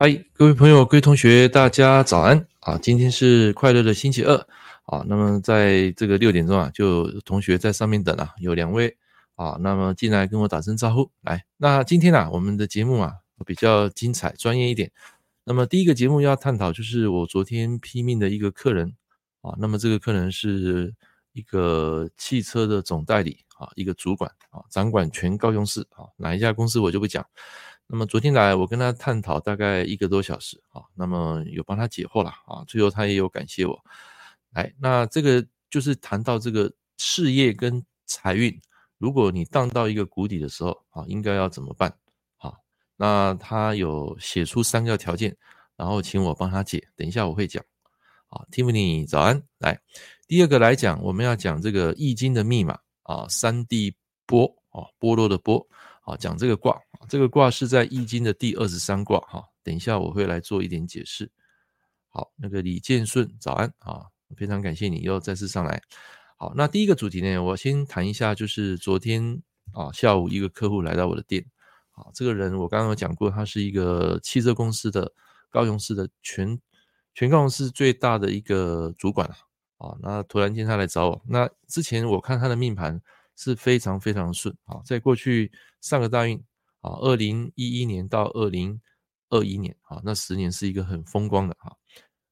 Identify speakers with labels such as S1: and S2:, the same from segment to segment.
S1: 嗨，各位朋友、各位同学，大家早安啊！今天是快乐的星期二啊。那么在这个六点钟啊，就同学在上面等啊，有两位啊，那么进来跟我打声招呼。来，那今天啊，我们的节目啊比较精彩、专业一点。那么第一个节目要探讨就是我昨天拼命的一个客人啊。那么这个客人是一个汽车的总代理啊，一个主管啊，掌管全高雄市啊，哪一家公司我就不讲。那么昨天来，我跟他探讨大概一个多小时啊，那么有帮他解惑了啊，最后他也有感谢我。来，那这个就是谈到这个事业跟财运，如果你荡到一个谷底的时候啊，应该要怎么办？啊，那他有写出三个条件，然后请我帮他解，等一下我会讲。啊，Tiffany 早安，来，第二个来讲，我们要讲这个易经的密码啊，三地波啊，波罗的波。啊，讲这个卦，这个卦是在《易经》的第二十三卦哈。等一下我会来做一点解释。好，那个李建顺，早安啊，非常感谢你又再次上来。好，那第一个主题呢，我先谈一下，就是昨天啊下午一个客户来到我的店，啊，这个人我刚刚有讲过，他是一个汽车公司的高雄市的全全高雄市最大的一个主管啊，那突然间他来找我，那之前我看他的命盘。是非常非常顺啊，在过去上个大运啊，二零一一年到二零二一年啊，那十年是一个很风光的哈，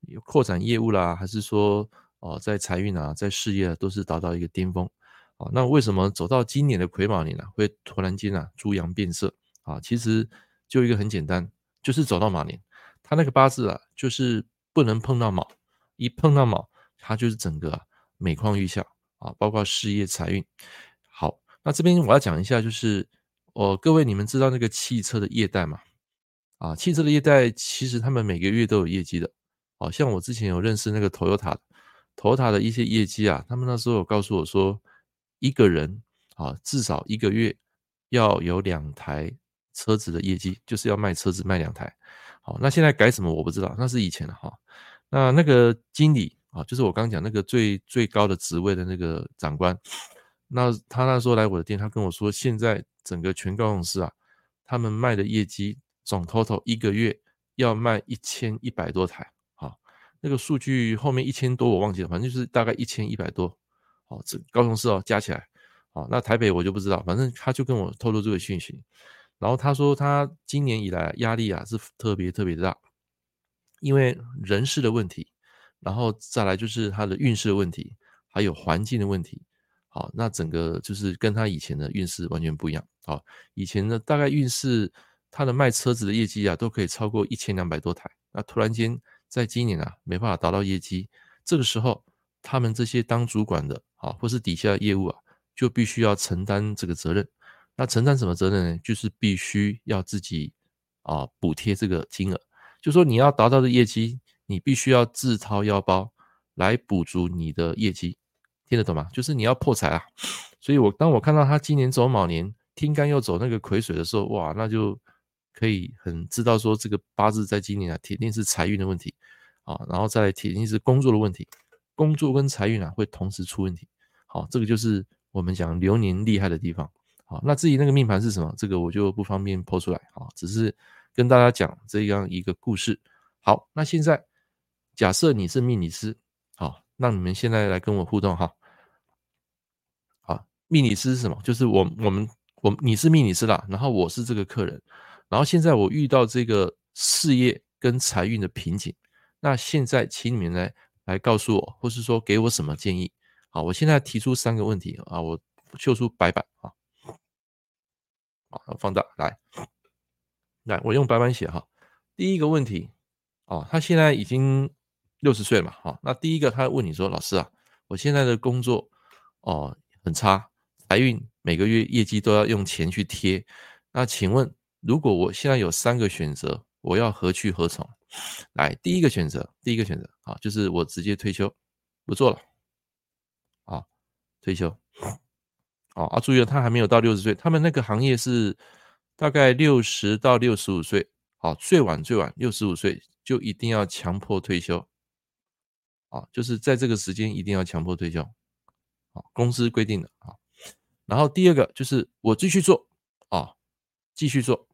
S1: 有扩展业务啦，还是说哦，在财运啊，在事业啊，都是达到一个巅峰啊。那为什么走到今年的癸卯年呢，会突然间啊，猪羊变色啊？其实就一个很简单，就是走到马年，他那个八字啊，就是不能碰到卯，一碰到卯，他就是整个啊每况愈下啊，包括事业财运。好，那这边我要讲一下，就是哦，各位你们知道那个汽车的业代吗？啊，汽车的业代其实他们每个月都有业绩的，好像我之前有认识那个 Toyota Toyota 的一些业绩啊，他们那时候有告诉我说，一个人啊至少一个月要有两台车子的业绩，就是要卖车子卖两台。好，那现在改什么我不知道，那是以前的哈。那那个经理啊，就是我刚讲那个最最高的职位的那个长官。那他那时候来我的店，他跟我说，现在整个全高雄市啊，他们卖的业绩总 total 一个月要卖一千一百多台，啊，那个数据后面一千多我忘记了，反正就是大概一千一百多，好，这高雄市哦加起来，好，那台北我就不知道，反正他就跟我透露这个讯息，然后他说他今年以来压力啊是特别特别的大，因为人事的问题，然后再来就是他的运势的问题，还有环境的问题。好，那整个就是跟他以前的运势完全不一样。好，以前呢，大概运势他的卖车子的业绩啊，都可以超过一千两百多台。那突然间在今年啊，没办法达到业绩，这个时候他们这些当主管的啊，或是底下的业务啊，就必须要承担这个责任。那承担什么责任呢？就是必须要自己啊补贴这个金额。就说你要达到的业绩，你必须要自掏腰包来补足你的业绩。听得懂吗？就是你要破财啊，所以我当我看到他今年走卯年，天干又走那个癸水的时候，哇，那就可以很知道说这个八字在今年啊，铁定是财运的问题啊，然后再来铁定是工作的问题，工作跟财运啊会同时出问题。好，这个就是我们讲流年厉害的地方。好，那至于那个命盘是什么，这个我就不方便抛出来啊，只是跟大家讲这样一个故事。好，那现在假设你是命理师。好那你们现在来跟我互动哈，命理师是什么？就是我我们我你是命理师啦，然后我是这个客人，然后现在我遇到这个事业跟财运的瓶颈，那现在请你们来来告诉我，或是说给我什么建议？好，我现在提出三个问题啊，我秀出白板啊，好，放大来，来我用白板写哈，第一个问题哦，他现在已经。六十岁了嘛，好，那第一个他问你说：“老师啊，我现在的工作哦很差，财运每个月业绩都要用钱去贴。那请问，如果我现在有三个选择，我要何去何从？”来，第一个选择，第一个选择啊，就是我直接退休，不做了，啊，退休，哦啊，注意了，他还没有到六十岁，他们那个行业是大概六十到六十五岁，好，最晚最晚六十五岁就一定要强迫退休。啊，就是在这个时间一定要强迫退休，啊，公司规定的啊。然后第二个就是我继续做啊，继续做。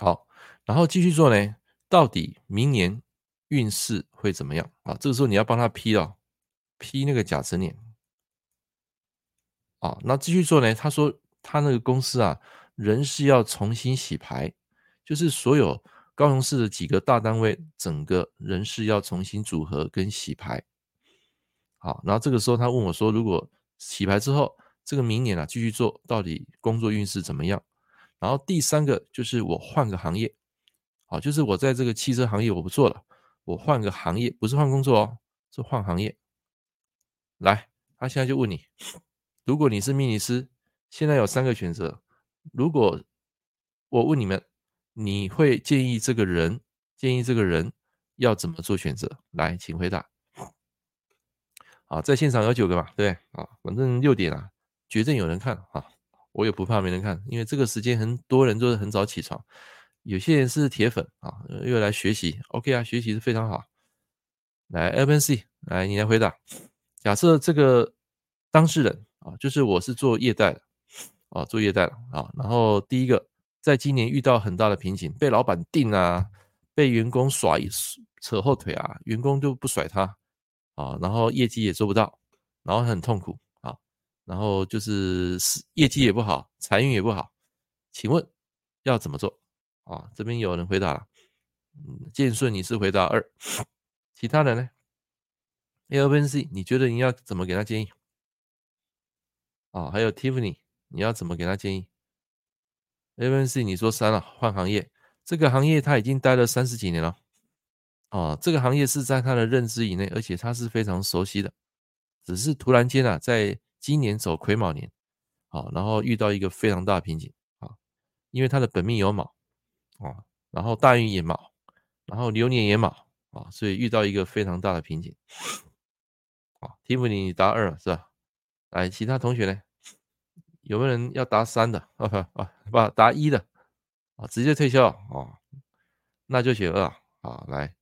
S1: 好，然后继续做呢，到底明年运势会怎么样啊？这个时候你要帮他批哦，批那个甲辰年。啊，那继续做呢？他说他那个公司啊，人事要重新洗牌，就是所有高雄市的几个大单位，整个人事要重新组合跟洗牌。好，然后这个时候他问我说，如果洗牌之后，这个明年啊继续做，到底工作运势怎么样？然后第三个就是我换个行业，好，就是我在这个汽车行业我不做了，我换个行业，不是换工作哦，是换行业。来，他现在就问你，如果你是命理师，现在有三个选择，如果我问你们，你会建议这个人，建议这个人要怎么做选择？来，请回答。啊，在现场有九个嘛？对，啊，反正六点啊，绝对有人看啊。我也不怕没人看，因为这个时间很多人都是很早起床，有些人是铁粉啊，又来学习。OK 啊，学习是非常好。来，LPC，来你来回答。假设这个当事人啊，就是我是做业代的啊，做业代的啊。然后第一个，在今年遇到很大的瓶颈，被老板定啊，被员工甩扯后腿啊，员工就不甩他啊，然后业绩也做不到，然后很痛苦啊。然后就是业绩也不好，财运也不好，请问要怎么做啊？这边有人回答了，嗯，建顺你是回答二，其他人呢？A、B、C，你觉得你要怎么给他建议？啊，还有 Tiffany，你要怎么给他建议？A、B、C，你说三了，换行业，这个行业他已经待了三十几年了，啊，这个行业是在他的认知以内，而且他是非常熟悉的，只是突然间啊，在今年走癸卯年，啊，然后遇到一个非常大的瓶颈啊，因为他的本命有卯啊，然后大运也卯，然后流年也卯啊，所以遇到一个非常大的瓶颈啊。提姆你答二是吧？来，其他同学呢？有没有人要答三的？啊不啊不，答一的啊，直接退休啊？那就选二啊。来，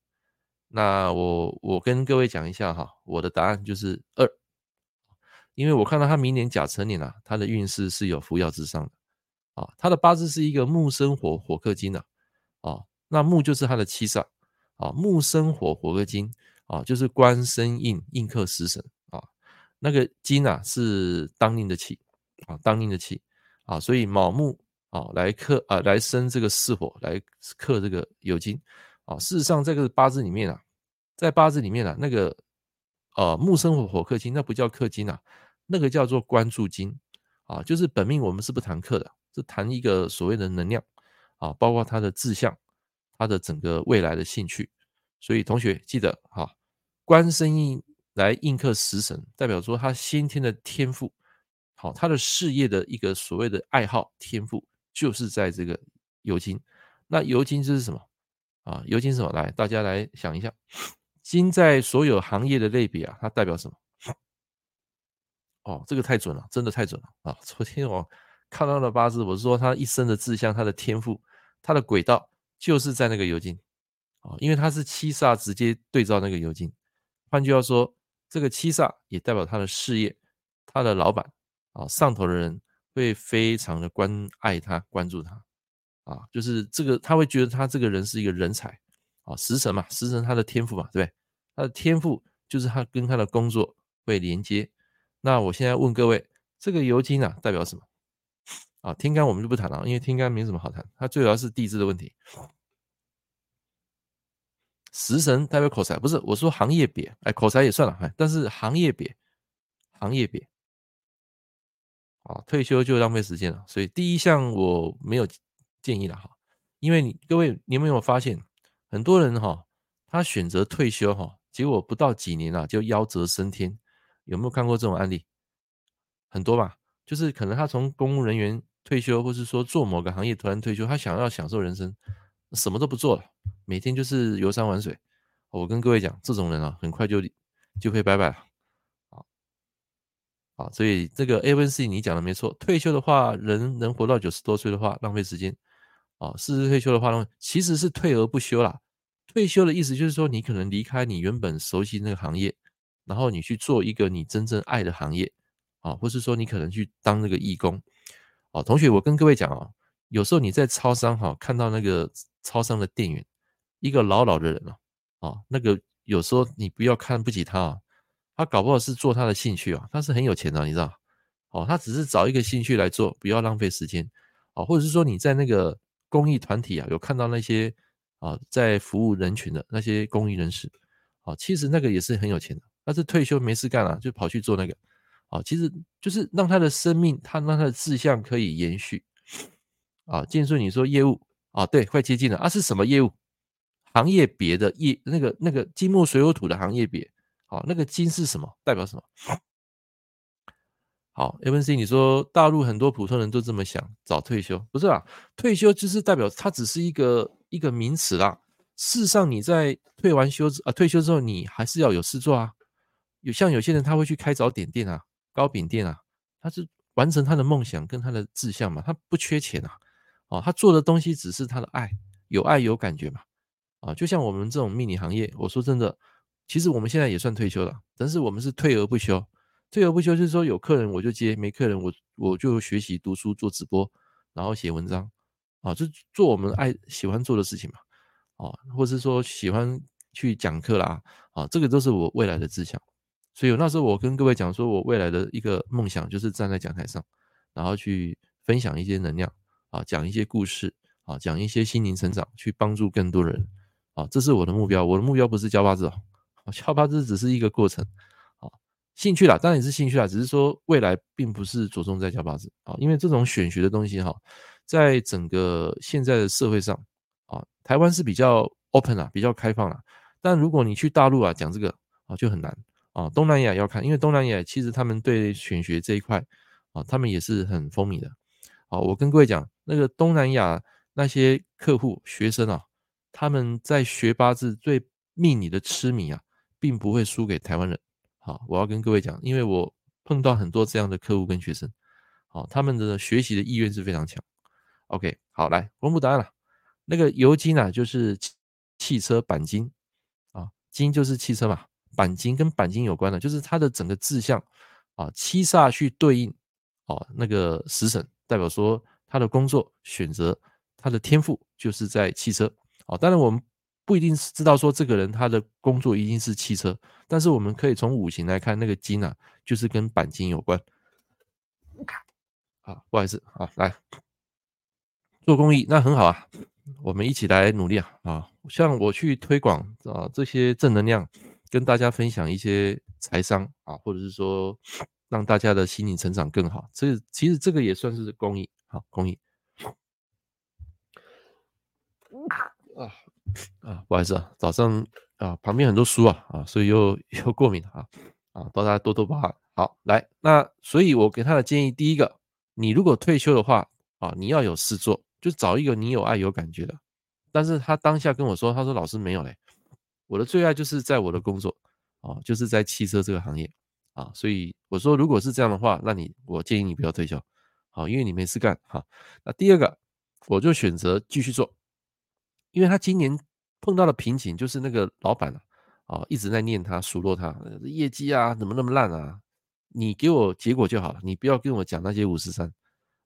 S1: 那我我跟各位讲一下哈，我的答案就是二。因为我看到他明年甲辰年啊，他的运势是有扶摇直上的。啊，他的八字是一个木生火，火克金的啊，那木就是他的七煞。啊，木生火，火克金。啊，就是官生印，印克食神。啊，那个金啊是当令的气啊，当令的气。啊，所以卯木啊来克啊来生这个巳火，来克这个酉金啊，事实上这个八字里面啊，在八字里面啊那个呃木生火，火克金，那不叫克金啊。那个叫做关注金啊，就是本命我们是不谈克的，是谈一个所谓的能量啊，包括他的志向，他的整个未来的兴趣。所以同学记得哈，官生印来印克食神，代表说他先天的天赋，好，他的事业的一个所谓的爱好天赋，就是在这个酉金。那酉金这是什么啊？尤金什么？来，大家来想一下，金在所有行业的类别啊，它代表什么？哦，这个太准了，真的太准了啊！昨天我看到的八字，我是说他一生的志向，他的天赋，他的轨道就是在那个酉金啊，因为他是七煞直接对照那个酉金。换句话说，这个七煞也代表他的事业，他的老板啊，上头的人会非常的关爱他，关注他啊，就是这个他会觉得他这个人是一个人才啊，食神嘛，食神他的天赋嘛，对不对？他的天赋就是他跟他的工作会连接。那我现在问各位，这个酉金啊代表什么？啊，天干我们就不谈了，因为天干没什么好谈，它最主要是地支的问题。食神代表口才，不是我说行业瘪，哎，口才也算了，哎，但是行业瘪，行业瘪，啊，退休就浪费时间了，所以第一项我没有建议了哈，因为你各位你有没有发现，很多人哈，他选择退休哈，结果不到几年啊就夭折升天。有没有看过这种案例？很多吧，就是可能他从公务人员退休，或是说做某个行业突然退休，他想要享受人生，什么都不做了，每天就是游山玩水。我跟各位讲，这种人啊，很快就就会拜拜了。啊，好，所以这个 A、B、C 你讲的没错，退休的话，人能活到九十多岁的话，浪费时间。啊，事实退休的话呢，其实是退而不休啦。退休的意思就是说，你可能离开你原本熟悉那个行业。然后你去做一个你真正爱的行业，啊，或是说你可能去当那个义工，哦，同学，我跟各位讲哦，有时候你在超商哈看到那个超商的店员，一个老老的人啊，啊，那个有时候你不要看不起他啊，他搞不好是做他的兴趣啊，他是很有钱的，你知道？哦，他只是找一个兴趣来做，不要浪费时间哦，或者是说你在那个公益团体啊，有看到那些啊在服务人群的那些公益人士啊，其实那个也是很有钱的，但是退休没事干了，就跑去做那个。啊，其实就是让他的生命，他让他的志向可以延续。啊，建顺，你说业务啊，对，快接近了啊，是什么业务？行业别的业，那个那个金木水火土的行业别。好，那个金是什么？代表什么？好，MC，你说大陆很多普通人都这么想，早退休，不是啊？退休就是代表它只是一个一个名词啦。事实上，你在退完休啊，退休之后，你还是要有事做啊。有像有些人他会去开早点店啊。糕饼店啊，他是完成他的梦想跟他的志向嘛，他不缺钱啊，哦，他做的东西只是他的爱，有爱有感觉嘛，啊，就像我们这种命理行业，我说真的，其实我们现在也算退休了，但是我们是退而不休，退而不休就是说有客人我就接，没客人我我就学习读书做直播，然后写文章，啊，就做我们爱喜欢做的事情嘛，啊，或是说喜欢去讲课啦，啊，这个都是我未来的志向。所以那时候我跟各位讲说，我未来的一个梦想就是站在讲台上，然后去分享一些能量啊，讲一些故事啊，讲一些心灵成长，去帮助更多人啊，这是我的目标。我的目标不是教八字哦，教八字只是一个过程，兴趣啦，当然也是兴趣啦，只是说未来并不是着重在教八字啊，因为这种选学的东西哈，在整个现在的社会上啊，台湾是比较 open 啊，比较开放啦，但如果你去大陆啊讲这个啊，就很难。啊，东南亚要看，因为东南亚其实他们对选学这一块啊，他们也是很风靡的。啊，我跟各位讲，那个东南亚那些客户学生啊，他们在学八字对命理的痴迷啊，并不会输给台湾人。好，我要跟各位讲，因为我碰到很多这样的客户跟学生，好，他们的学习的意愿是非常强。OK，好，来公布答案了。那个酉金啊，就是汽车钣金啊，金就是汽车嘛。钣金跟钣金有关的，就是它的整个志向啊，七煞去对应啊，那个食神代表说他的工作选择，他的天赋就是在汽车啊。当然我们不一定是知道说这个人他的工作一定是汽车，但是我们可以从五行来看，那个金啊，就是跟钣金有关。好，不好意思啊，来做公益那很好啊，我们一起来努力啊啊，像我去推广啊这些正能量。跟大家分享一些财商啊，或者是说让大家的心理成长更好，这其实这个也算是公益，好公益。啊啊，不好意思啊，早上啊旁边很多书啊啊，所以又又过敏啊啊，大家多多包涵。好，来，那所以我给他的建议，第一个，你如果退休的话啊，你要有事做，就找一个你有爱有感觉的。但是他当下跟我说，他说老师没有嘞。我的最爱就是在我的工作啊，就是在汽车这个行业啊，所以我说，如果是这样的话，那你我建议你不要退休，好，因为你没事干哈。那第二个，我就选择继续做，因为他今年碰到的瓶颈就是那个老板啊，啊一直在念他数落他业绩啊怎么那么烂啊，你给我结果就好了，你不要跟我讲那些五十三，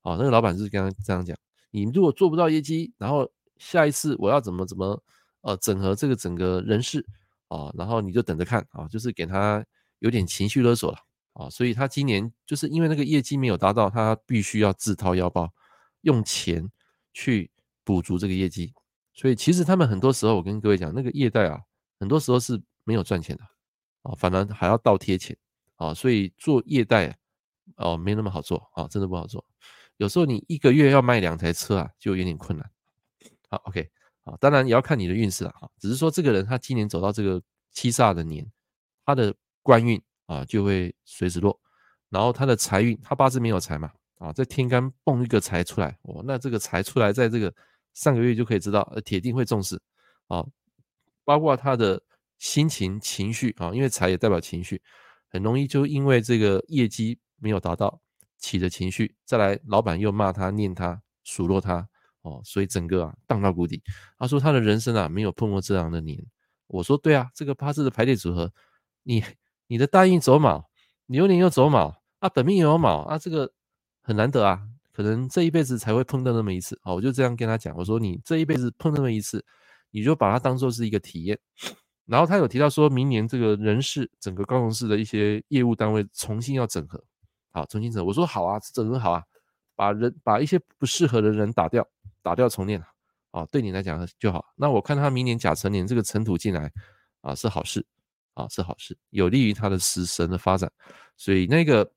S1: 啊那个老板是刚刚这样讲，你如果做不到业绩，然后下一次我要怎么怎么。呃，整合这个整个人事啊，然后你就等着看啊，就是给他有点情绪勒索了啊，所以他今年就是因为那个业绩没有达到，他必须要自掏腰包，用钱去补足这个业绩。所以其实他们很多时候，我跟各位讲，那个业代啊，很多时候是没有赚钱的啊，反而还要倒贴钱啊，所以做业代哦，没那么好做啊，真的不好做。有时候你一个月要卖两台车啊，就有点困难。好，OK。啊，当然也要看你的运势了哈。只是说这个人他今年走到这个七煞的年，他的官运啊就会随之落，然后他的财运，他八字没有财嘛，啊，在天干蹦一个财出来，哦，那这个财出来，在这个上个月就可以知道，呃，铁定会重视啊，包括他的心情情绪啊，因为财也代表情绪，很容易就因为这个业绩没有达到起的情绪，再来老板又骂他、念他、数落他。哦，所以整个啊荡到谷底。他说他的人生啊没有碰过这样的年。我说对啊，这个八字的排列组合，你你的大运走卯，流年又走卯啊，本命也有卯啊，这个很难得啊。可能这一辈子才会碰到那么一次，好，我就这样跟他讲，我说你这一辈子碰那么一次，你就把它当做是一个体验。然后他有提到说，明年这个人事整个高雄市的一些业务单位重新要整合，好，重新整合。我说好啊，整合好啊，把人把一些不适合的人打掉，打掉重练啊，对你来讲就好。那我看他明年甲辰年这个尘土进来啊，是好事啊，是好事，有利于他的死神的发展，所以那个。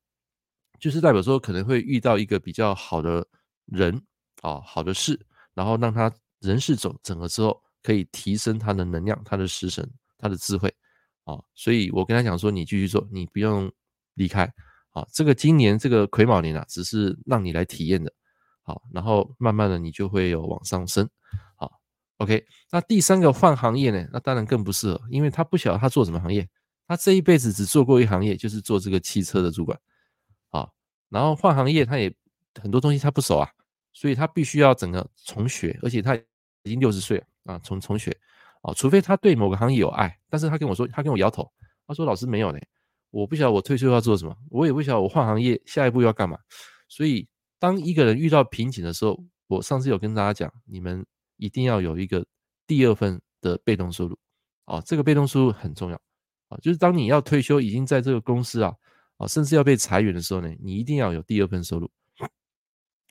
S1: 就是代表说可能会遇到一个比较好的人啊，好的事，然后让他人事走整合之后，可以提升他的能量、他的食神、他的智慧啊。所以我跟他讲说，你继续做，你不用离开啊。这个今年这个癸卯年啊，只是让你来体验的，好，然后慢慢的你就会有往上升。好，OK。那第三个换行业呢？那当然更不适合，因为他不晓得他做什么行业，他这一辈子只做过一行业，就是做这个汽车的主管。然后换行业，他也很多东西他不熟啊，所以他必须要整个重学，而且他已经六十岁了啊，重重学。啊，除非他对某个行业有爱，但是他跟我说，他跟我摇头，他说老师没有嘞，我不晓得我退休要做什么，我也不晓得我换行业下一步要干嘛，所以当一个人遇到瓶颈的时候，我上次有跟大家讲，你们一定要有一个第二份的被动收入。啊，这个被动收入很重要。啊，就是当你要退休，已经在这个公司啊。啊，甚至要被裁员的时候呢，你一定要有第二份收入。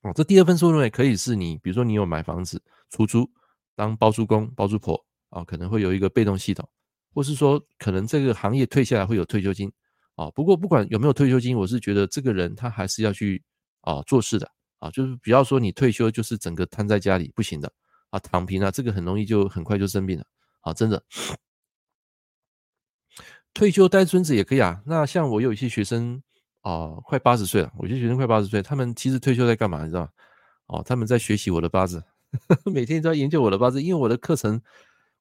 S1: 哦，这第二份收入呢，可以是你，比如说你有买房子出租，当包租公、包租婆啊，可能会有一个被动系统，或是说可能这个行业退下来会有退休金啊。不过不管有没有退休金，我是觉得这个人他还是要去啊做事的啊，就是不要说你退休就是整个瘫在家里不行的啊，躺平啊，这个很容易就很快就生病了啊，真的。退休带孙子也可以啊。那像我有一些学生啊、快八十岁了，我有些学生快八十岁，他们其实退休在干嘛？你知道吗？哦，他们在学习我的八字，每天都要研究我的八字，因为我的课程，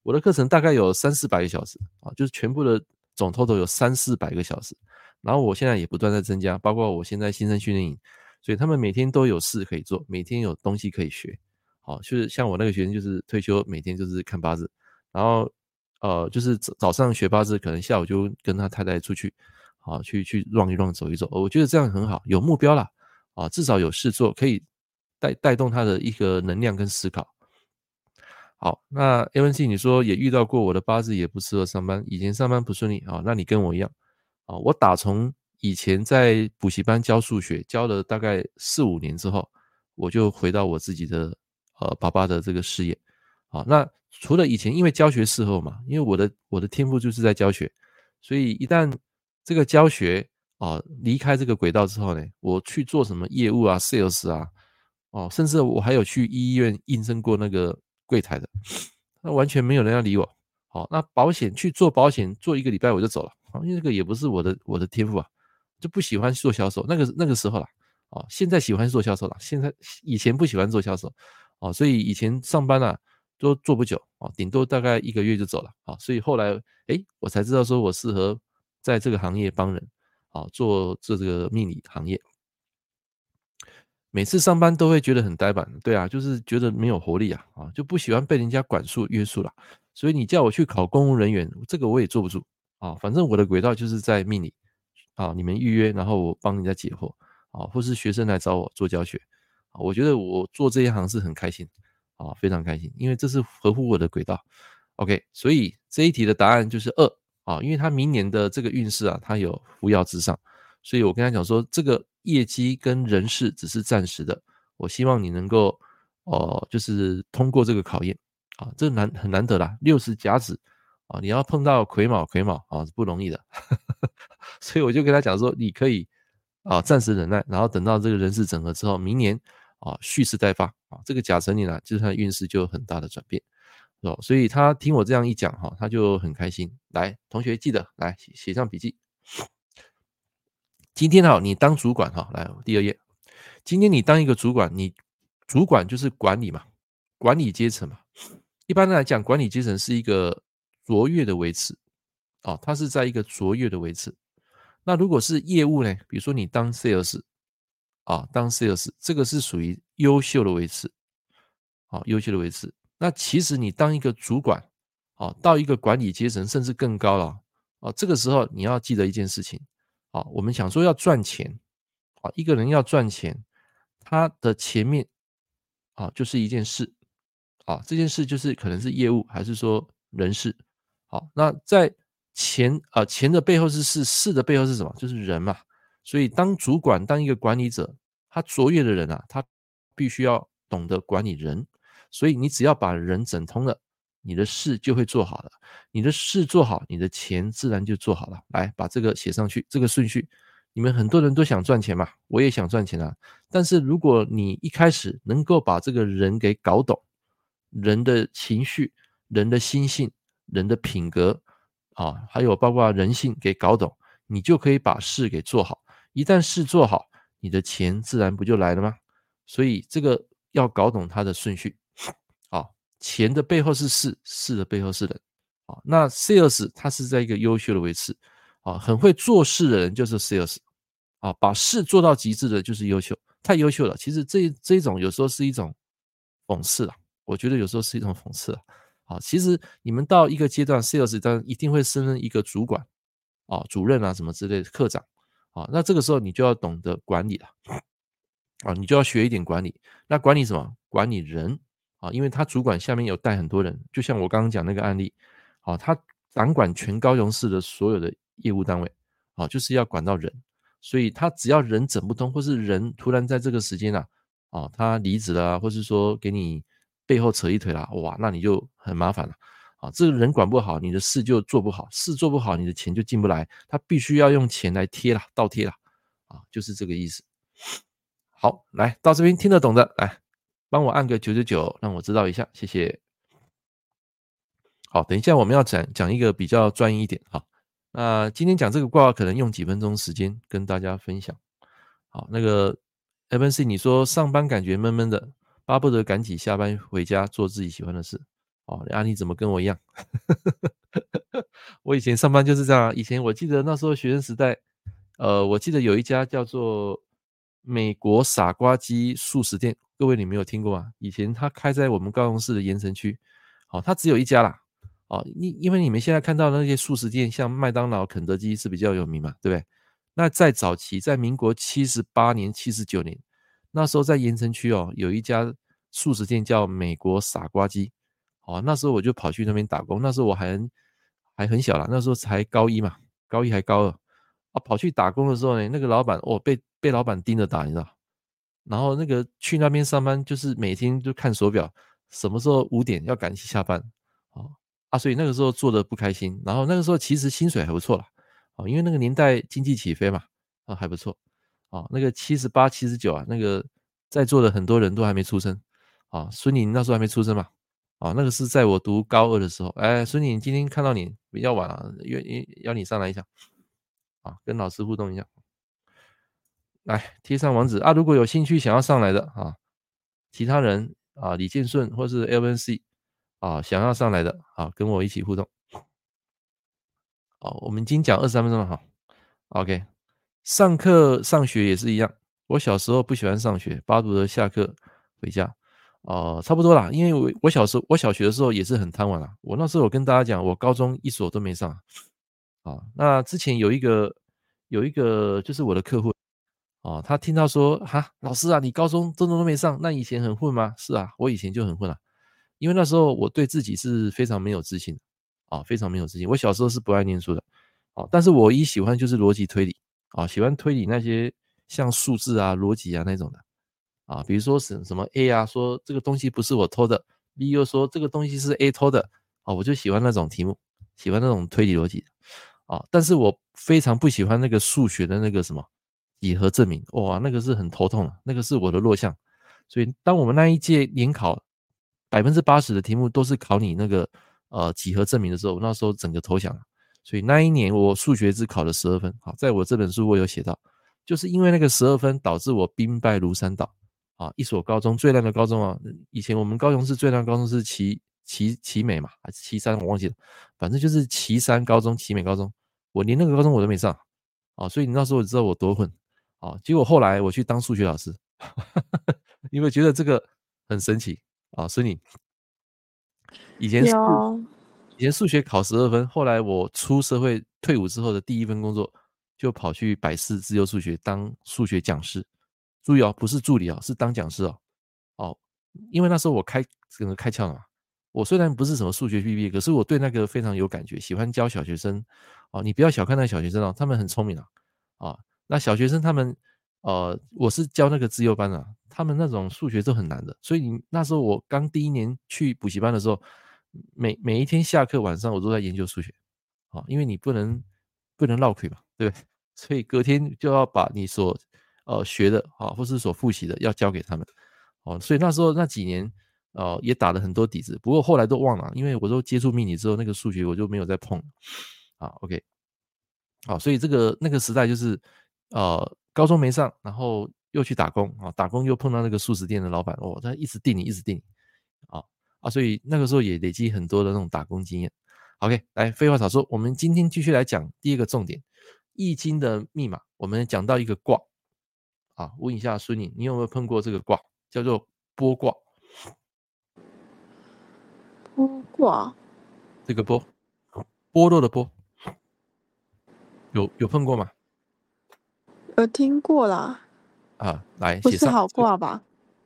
S1: 我的课程大概有三四百个小时啊，就是全部的总 total 有三四百个小时。然后我现在也不断在增加，包括我现在新生训练营，所以他们每天都有事可以做，每天有东西可以学。好，就是像我那个学生，就是退休每天就是看八字，然后。呃，就是早早上学八字，可能下午就跟他太太出去，啊，去去 run 一 run 走一走。我觉得这样很好，有目标了，啊，至少有事做，可以带带动他的一个能量跟思考。好，那 ANC 你说也遇到过我的八字也不适合上班，以前上班不顺利啊，那你跟我一样啊，我打从以前在补习班教数学，教了大概四五年之后，我就回到我自己的呃爸爸的这个事业，啊，那。除了以前因为教学时候嘛，因为我的我的天赋就是在教学，所以一旦这个教学啊离开这个轨道之后呢，我去做什么业务啊、sales 啊，哦，甚至我还有去医院应征过那个柜台的，那完全没有人要理我。好，那保险去做保险做一个礼拜我就走了，因为这个也不是我的我的天赋啊，就不喜欢做销售。那个那个时候啦，哦，现在喜欢做销售了，现在以前不喜欢做销售，哦，所以以前上班啊。都做不久啊，顶多大概一个月就走了啊，所以后来诶，我才知道说我适合在这个行业帮人啊，做做这个命理行业。每次上班都会觉得很呆板，对啊，就是觉得没有活力啊，啊，就不喜欢被人家管束约束了。所以你叫我去考公务人员，这个我也坐不住啊。反正我的轨道就是在命理啊，你们预约，然后我帮人家解惑啊，或是学生来找我做教学啊，我觉得我做这一行是很开心。啊，非常开心，因为这是合乎我的轨道。OK，所以这一题的答案就是二啊，因为他明年的这个运势啊，他有扶摇直上，所以我跟他讲说，这个业绩跟人事只是暂时的，我希望你能够哦、就是通过这个考验啊，这难很难得啦，六十甲子啊，你要碰到癸卯癸卯啊是不容易的，所以我就跟他讲说，你可以啊暂时忍耐，然后等到这个人事整合之后，明年。啊，蓄势待发啊！这个甲辰年呢，就是他的运势就有很大的转变，哦，所以他听我这样一讲哈，他就很开心。来，同学记得来写上笔记。今天哈，你当主管哈，来第二页。今天你当一个主管，你主管就是管理嘛，管理阶层嘛。一般来讲，管理阶层是一个卓越的维持，哦，他是在一个卓越的维持。那如果是业务呢？比如说你当 sales。啊，当 sales 这个是属于优秀的维持，好，优秀的维持。那其实你当一个主管，啊，到一个管理阶层甚至更高了，啊，这个时候你要记得一件事情，啊，我们想说要赚钱，啊，一个人要赚钱，他的前面啊就是一件事啊，这件事就是可能是业务还是说人事。好，那在钱啊钱的背后是事，事的背后是什么？就是人嘛。所以当主管当一个管理者，他卓越的人啊，他必须要懂得管理人。所以你只要把人整通了，你的事就会做好了。你的事做好，你的钱自然就做好了。来，把这个写上去，这个顺序。你们很多人都想赚钱嘛，我也想赚钱啊。但是如果你一开始能够把这个人给搞懂，人的情绪、人的心性、人的品格啊，还有包括人性给搞懂，你就可以把事给做好。一旦事做好，你的钱自然不就来了吗？所以这个要搞懂它的顺序。啊，钱的背后是事，事的背后是人。啊，那 sales 它是在一个优秀的位置。啊，很会做事的人就是 sales，啊，把事做到极致的就是优秀，太优秀了。其实这这种有时候是一种讽刺啊，我觉得有时候是一种讽刺啊。啊，其实你们到一个阶段，sales 当然一定会升任一个主管，啊，主任啊什么之类的，科长，啊，那这个时候你就要懂得管理了，啊，你就要学一点管理。那管理什么？管理人啊，因为他主管下面有带很多人，就像我刚刚讲那个案例，啊，他掌管全高雄市的所有的。业务单位，啊，就是要管到人，所以他只要人整不通，或是人突然在这个时间啊，啊，他离职了，或是说给你背后扯一腿了，哇，那你就很麻烦了，啊这个人管不好，你的事就做不好，事做不好，你的钱就进不来，他必须要用钱来贴了，倒贴了，啊，就是这个意思。好，来到这边听得懂的，来帮我按个九九九，让我知道一下，谢谢。好，等一下我们要讲讲一个比较专业一点，啊。那今天讲这个卦可能用几分钟时间跟大家分享。好，那个 Evan C，你说上班感觉闷闷的，巴不得赶紧下班回家做自己喜欢的事。哦，啊，你怎么跟我一样？我以前上班就是这样。啊以前我记得那时候学生时代，呃，我记得有一家叫做美国傻瓜鸡速食店，各位你没有听过吗？以前他开在我们高雄市的盐城区。好，他只有一家啦。哦，你因为你们现在看到那些速食店，像麦当劳、肯德基是比较有名嘛，对不对？那在早期，在民国七十八年、七十九年，那时候在盐城区哦，有一家速食店叫美国傻瓜鸡。哦，那时候我就跑去那边打工，那时候我还还很小啦，那时候才高一嘛，高一还高二啊，跑去打工的时候呢，那个老板哦，被被老板盯着打，你知道？然后那个去那边上班，就是每天就看手表，什么时候五点要赶去下班，哦。啊，所以那个时候做的不开心，然后那个时候其实薪水还不错啦，啊，因为那个年代经济起飞嘛，啊还不错，啊那个七十八、七十九啊，那个在座的很多人都还没出生，啊孙宁那时候还没出生嘛，啊那个是在我读高二的时候，哎孙宁今天看到你比较晚了，约邀你上来一下，啊跟老师互动一下，来贴上网址啊，如果有兴趣想要上来的啊，其他人啊李建顺或是 LNC。啊，想要上来的啊，跟我一起互动。好，我们已经讲二十三分钟了哈。OK，上课上学也是一样。我小时候不喜欢上学，巴不得下课回家。哦、差不多啦，因为我我小时候我小学的时候也是很贪玩啦。我那时候我跟大家讲，我高中一所都没上。啊，那之前有一个有一个就是我的客户，哦，他听到说哈，老师啊，你高中真的都没上，那以前很混吗？是啊，我以前就很混啊。因为那时候我对自己是非常没有自信啊，非常没有自信。我小时候是不爱念书的，啊，但是我一喜欢就是逻辑推理啊，喜欢推理那些像数字啊、逻辑啊那种的啊，比如说什什么 A 啊，说这个东西不是我偷的，B 又说这个东西是 A 偷的，啊，我就喜欢那种题目，喜欢那种推理逻辑啊，但是我非常不喜欢那个数学的那个什么几何证明，哇，那个是很头痛的，那个是我的弱项，所以当我们那一届联考。百分之八十的题目都是考你那个呃几何证明的时候，那时候整个投降了，所以那一年我数学只考了十二分。好，在我这本书我有写到，就是因为那个十二分导致我兵败如山倒啊！一所高中最烂的高中啊，以前我们高雄市最烂的高中是旗旗旗美嘛，还是旗山我忘记了，反正就是旗山高中、旗美高中，我连那个高中我都没上啊！所以你那时候知道我多混啊！结果后来我去当数学老师，因为觉得这个很神奇。啊，所以你以前是以前数学考十二分，后来我出社会退伍之后的第一份工作，就跑去百事自由数学当数学讲师注意哦，不是助理哦，是当讲师哦。哦，因为那时候我开整个开窍了嘛。我虽然不是什么数学 BB，可是我对那个非常有感觉，喜欢教小学生。哦，你不要小看那个小学生哦，他们很聪明啊。啊，那小学生他们，呃，我是教那个资优班啊，他们那种数学都很难的。所以你那时候我刚第一年去补习班的时候，每每一天下课晚上我都在研究数学。啊，因为你不能不能落亏嘛，对不对？所以隔天就要把你所呃学的啊，或是所复习的要教给他们。哦，所以那时候那几年。哦，也打了很多底子，不过后来都忘了，因为我都接触命理之后，那个数学我就没有再碰。啊，OK，好，所以这个那个时代就是，呃，高中没上，然后又去打工啊，打工又碰到那个素食店的老板，哦，他一直定你，一直定你，啊啊，所以那个时候也累积很多的那种打工经验。OK，来，废话少说，我们今天继续来讲第一个重点，《易经》的密码。我们讲到一个卦，啊，问一下孙颖，你有没有碰过这个卦？叫做波卦。
S2: 波卦，
S1: 这个波，波落的波，有有碰过吗？
S2: 有听过啦。
S1: 啊，来，
S2: 不是好卦吧？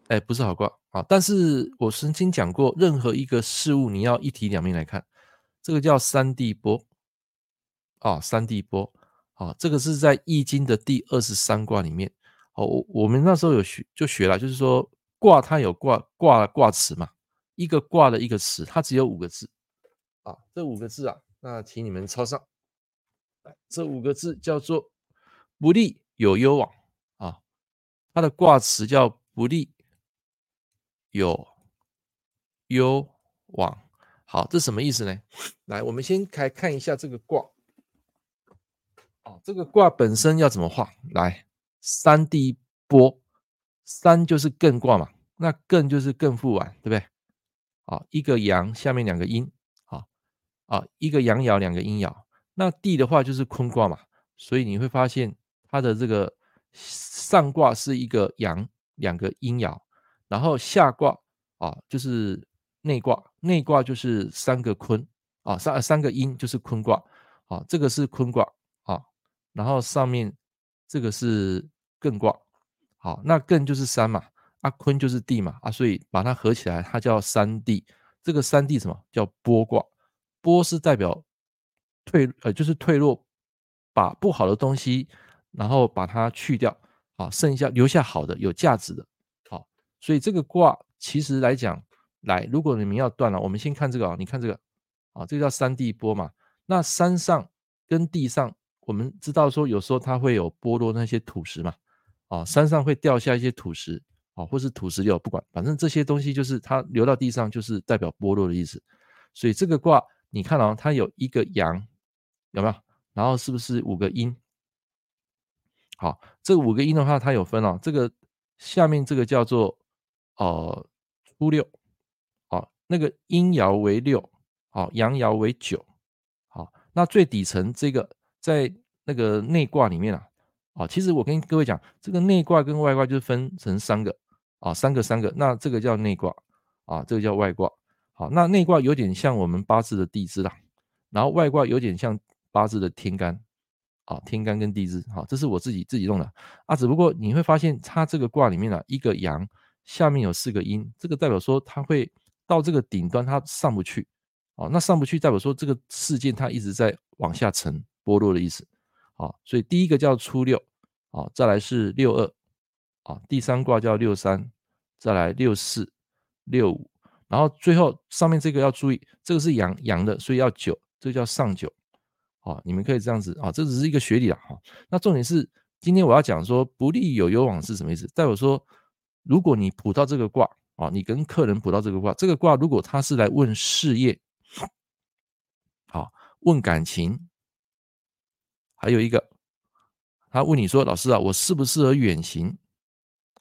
S1: 哎，不是好卦啊。但是我曾经讲过，任何一个事物你要一体两面来看，这个叫三地波。啊，三地波。啊，这个是在易经的第二十三卦里面。哦，我我们那时候有学就学了，就是说卦它有卦卦卦辞嘛。一个卦的一个词，它只有五个字啊，这五个字啊，那请你们抄上。这五个字叫做“不利有攸往”啊，它的卦辞叫“不利有攸往”。好，这什么意思呢？来，我们先来看一下这个卦。啊，这个卦本身要怎么画？来，三地波，三就是艮卦嘛，那艮就是艮覆碗，对不对？啊，一个阳下面两个阴，啊啊，一个阳爻两个阴爻，那地的话就是坤卦嘛，所以你会发现它的这个上卦是一个阳两个阴爻，然后下卦啊就是内卦，内卦就是三个坤啊三三个阴就是坤卦，啊这个是坤卦啊，然后上面这个是艮卦，好，那艮就是山嘛。阿坤就是地嘛，啊，所以把它合起来，它叫三地。这个三地什么叫剥卦？剥是代表退，呃，就是退落，把不好的东西，然后把它去掉，啊，剩下留下好的、有价值的，好。所以这个卦其实来讲，来，如果你们要断了，我们先看这个啊，你看这个，啊，这个叫三地剥嘛。那山上跟地上，我们知道说有时候它会有剥落那些土石嘛，啊，山上会掉下一些土石。啊，或是土石流，不管，反正这些东西就是它流到地上，就是代表剥落的意思。所以这个卦，你看哦，它有一个阳，有没有？然后是不是五个阴？好，这五个阴的话，它有分哦。这个下面这个叫做呃初六，好，那个阴爻为六，好，阳爻为九，好，那最底层这个在那个内卦里面啊，啊，其实我跟各位讲，这个内卦跟外卦就是分成三个。啊，三个三个，那这个叫内卦，啊，这个叫外卦。好，那内卦有点像我们八字的地支啦，然后外卦有点像八字的天干，啊，天干跟地支，好，这是我自己自己弄的啊。只不过你会发现，它这个卦里面啊，一个阳下面有四个阴，这个代表说它会到这个顶端，它上不去，啊，那上不去代表说这个事件它一直在往下沉剥落的意思，啊，所以第一个叫初六，啊，再来是六二。啊，第三卦叫六三，再来六四、六五，然后最后上面这个要注意，这个是阳阳的，所以要九，这个叫上九。啊，你们可以这样子啊，这只是一个学理啊。哈，那重点是今天我要讲说不利有攸往是什么意思？代表说，如果你卜到这个卦啊，你跟客人卜到这个卦，这个卦如果他是来问事业，好，问感情，还有一个，他问你说，老师啊，我适不适合远行？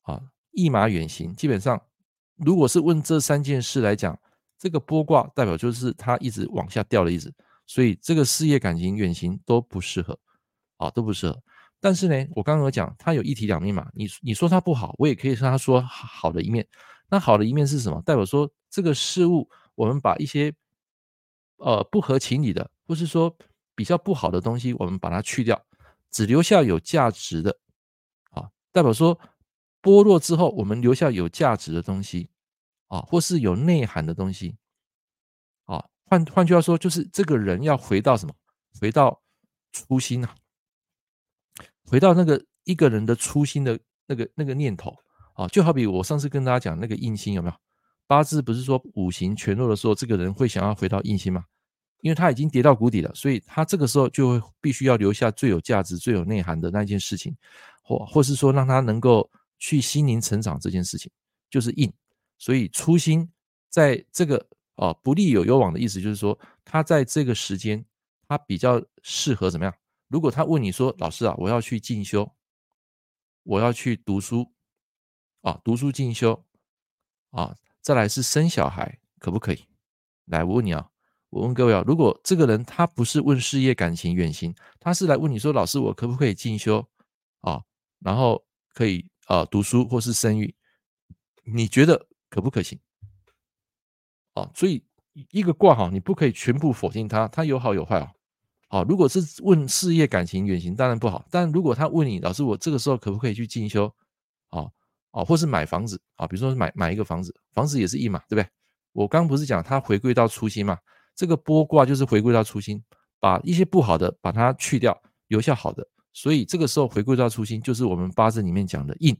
S1: 啊，驿马远行，基本上如果是问这三件事来讲，这个剥卦代表就是它一直往下掉的意思，所以这个事业感情远行都不适合，啊，都不适合。但是呢，我刚刚讲，它有一体两面嘛，你你说它不好，我也可以说他说好的一面。那好的一面是什么？代表说这个事物，我们把一些呃不合情理的，或是说比较不好的东西，我们把它去掉，只留下有价值的，啊，代表说。剥落之后，我们留下有价值的东西啊，或是有内涵的东西啊。换换句话说，就是这个人要回到什么？回到初心啊，回到那个一个人的初心的那个那个念头啊。就好比我上次跟大家讲那个印星有没有？八字不是说五行全弱的时候，这个人会想要回到印星吗？因为他已经跌到谷底了，所以他这个时候就会必须要留下最有价值、最有内涵的那件事情，或或是说让他能够去心灵成长这件事情，就是印。所以初心在这个啊不利有攸往的意思，就是说他在这个时间他比较适合怎么样？如果他问你说：“老师啊，我要去进修，我要去读书啊，读书进修啊，再来是生小孩，可不可以？”来，我问你啊。我问各位啊，如果这个人他不是问事业、感情、远行，他是来问你说：“老师，我可不可以进修啊？然后可以啊读书或是生育？你觉得可不可行？”啊，所以一个卦哈，你不可以全部否定它，它有好有坏啊。好，如果是问事业、感情、远行，当然不好。但如果他问你，老师，我这个时候可不可以去进修？啊啊，或是买房子啊？比如说买买一个房子，房子也是一嘛，对不对？我刚不是讲他回归到初心嘛？这个剥卦就是回归到初心，把一些不好的把它去掉，留下好的。所以这个时候回归到初心，就是我们八字里面讲的印，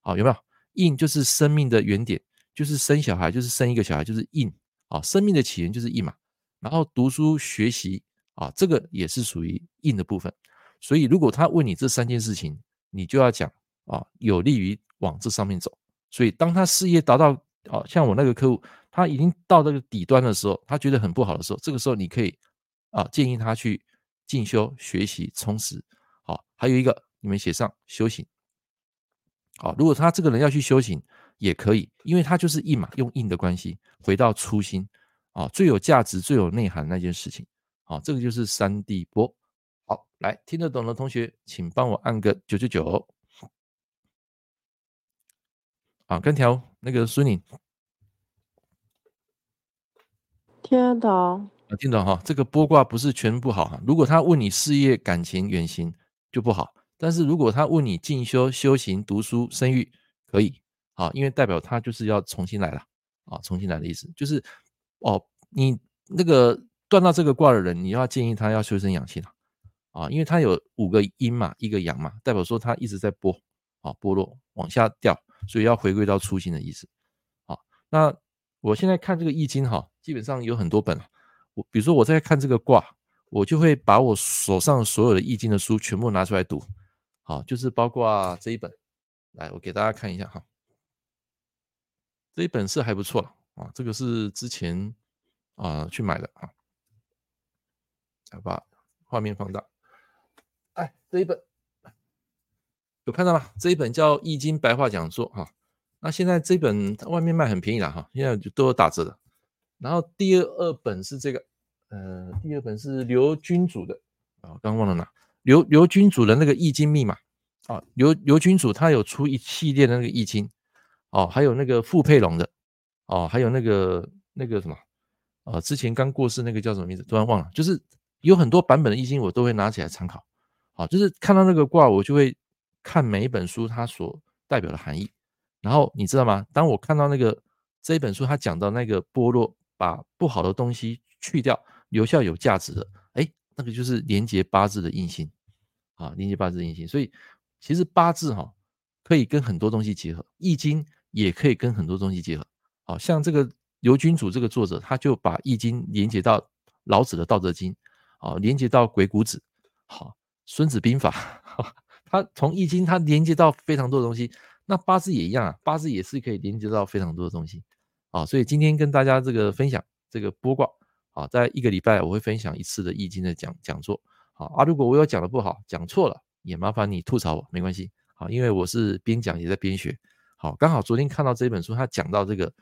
S1: 好，有没有？印就是生命的原点，就是生小孩，就是生一个小孩，就是印啊。生命的起源就是印嘛。然后读书学习啊，这个也是属于印的部分。所以如果他问你这三件事情，你就要讲啊，有利于往这上面走。所以当他事业达到啊，像我那个客户。他已经到这个底端的时候，他觉得很不好的时候，这个时候你可以啊建议他去进修、学习、充实。好，还有一个你们写上修行。好，如果他这个人要去修行也可以，因为他就是印嘛，用印的关系回到初心啊，最有价值、最有内涵那件事情。好，这个就是三地波。好，来听得懂的同学，请帮我按个九九九。好，跟条那个孙宁。
S2: 听得懂
S1: 啊，听懂哈。这个剥卦不是全不好哈。如果他问你事业、感情、远行就不好，但是如果他问你进修、修行、读书、生育，可以啊，因为代表他就是要重新来了啊，重新来的意思就是哦，你那个断到这个卦的人，你要建议他要修身养性了啊，因为他有五个阴嘛，一个阳嘛，代表说他一直在剥啊，剥落往下掉，所以要回归到初心的意思。好，那我现在看这个易经哈。基本上有很多本，我比如说我在看这个卦，我就会把我手上所有的易经的书全部拿出来读，好，就是包括这一本，来，我给大家看一下哈，这一本是还不错啊，这个是之前啊去买的啊，来把画面放大，哎，这一本有看到吗？这一本叫《易经白话讲座》哈，那现在这本外面卖很便宜了哈，现在都有打折的。然后第二本是这个，呃，第二本是刘君祖的啊，刚忘了拿刘刘君祖的那个易经密码啊，刘刘君祖他有出一系列的那个易经哦，还有那个傅佩龙的哦，还有那个那个什么啊，之前刚过世那个叫什么名字，突然忘了，就是有很多版本的易经我都会拿起来参考，好，就是看到那个卦我就会看每一本书它所代表的含义，然后你知道吗？当我看到那个这一本书它讲到那个剥落。把不好的东西去掉，留下有价值的，哎，那个就是连接八字的印星啊，连接八字的印星。所以其实八字哈可以跟很多东西结合，易经也可以跟很多东西结合。好像这个刘君主这个作者，他就把易经连接到老子的道德经，啊，连接到鬼谷子，好，孙子兵法，他从易经他连接到非常多的东西。那八字也一样啊，八字也是可以连接到非常多的东西。啊，所以今天跟大家这个分享这个卜卦啊，在一个礼拜我会分享一次的易经的讲讲座。好啊，如果我有讲的不好，讲错了，也麻烦你吐槽我，没关系。好，因为我是边讲也在边学。好，刚好昨天看到这本书，他讲到这个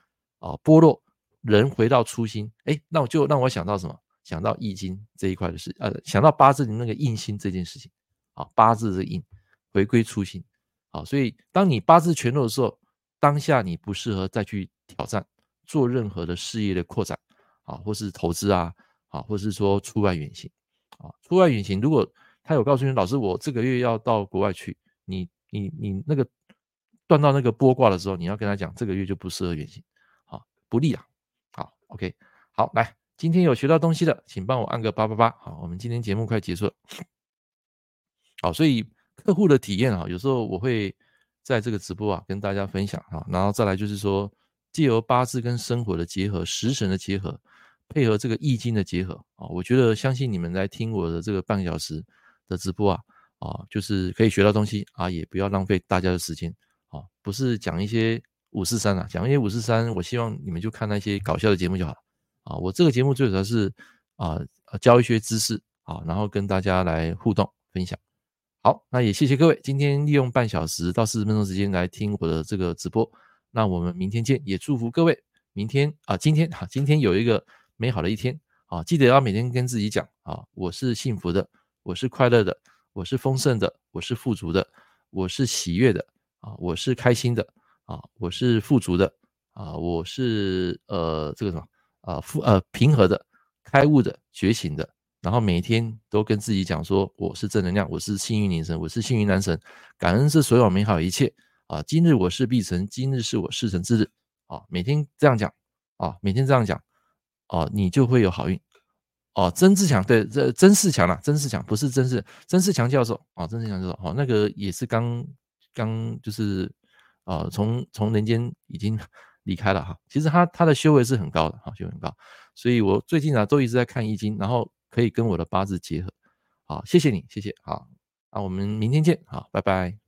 S1: 啊，剥落人回到初心，哎，那我就让我想到什么？想到易经这一块的事，呃，想到八字里那个印星这件事情。啊，八字的印回归初心。好，所以当你八字全落的时候，当下你不适合再去挑战。做任何的事业的扩展啊，或是投资啊，啊，或是说出外远行啊，出外远行，如果他有告诉你，老师，我这个月要到国外去，你你你那个断到那个波卦的时候，你要跟他讲，这个月就不适合远行，好，不利啊。好，OK，好，来，今天有学到东西的，请帮我按个八八八。好，我们今天节目快结束了。好，所以客户的体验啊，有时候我会在这个直播啊跟大家分享啊，然后再来就是说，借由八字跟生活的结合，食神的结合，配合这个易经的结合啊，我觉得相信你们来听我的这个半小时的直播啊，啊，就是可以学到东西啊，也不要浪费大家的时间。啊，不是讲一些五四三啊，讲一些五四三，我希望你们就看那些搞笑的节目就好了啊。我这个节目最主要是啊，教一些知识啊，然后跟大家来互动分享。好，那也谢谢各位今天利用半小时到四十分钟时间来听我的这个直播。那我们明天见，也祝福各位明天啊，今天哈，今天有一个美好的一天啊，记得要每天跟自己讲啊，我是幸福的，我是快乐的，我是丰盛的，我是富足的，我是喜悦的。啊，我是开心的啊，我是富足的啊，我是呃这个什么啊富呃平和的、开悟的、觉醒的，然后每天都跟自己讲说，我是正能量，我是幸运女神，我是幸运男神，感恩是所有美好一切啊！今日我是必成，今日是我事成之日啊！每天这样讲啊，每天这样讲啊，你就会有好运哦。曾仕强对，这曾仕强啊，曾仕强不是曾仕，曾仕强教授啊，曾仕强教授好，那个也是刚。刚就是啊，从从人间已经 离开了哈。其实他他的修为是很高的哈，修为很高。所以我最近啊都一直在看易经，然后可以跟我的八字结合。好，谢谢你，谢谢。好，那我们明天见。好，拜拜。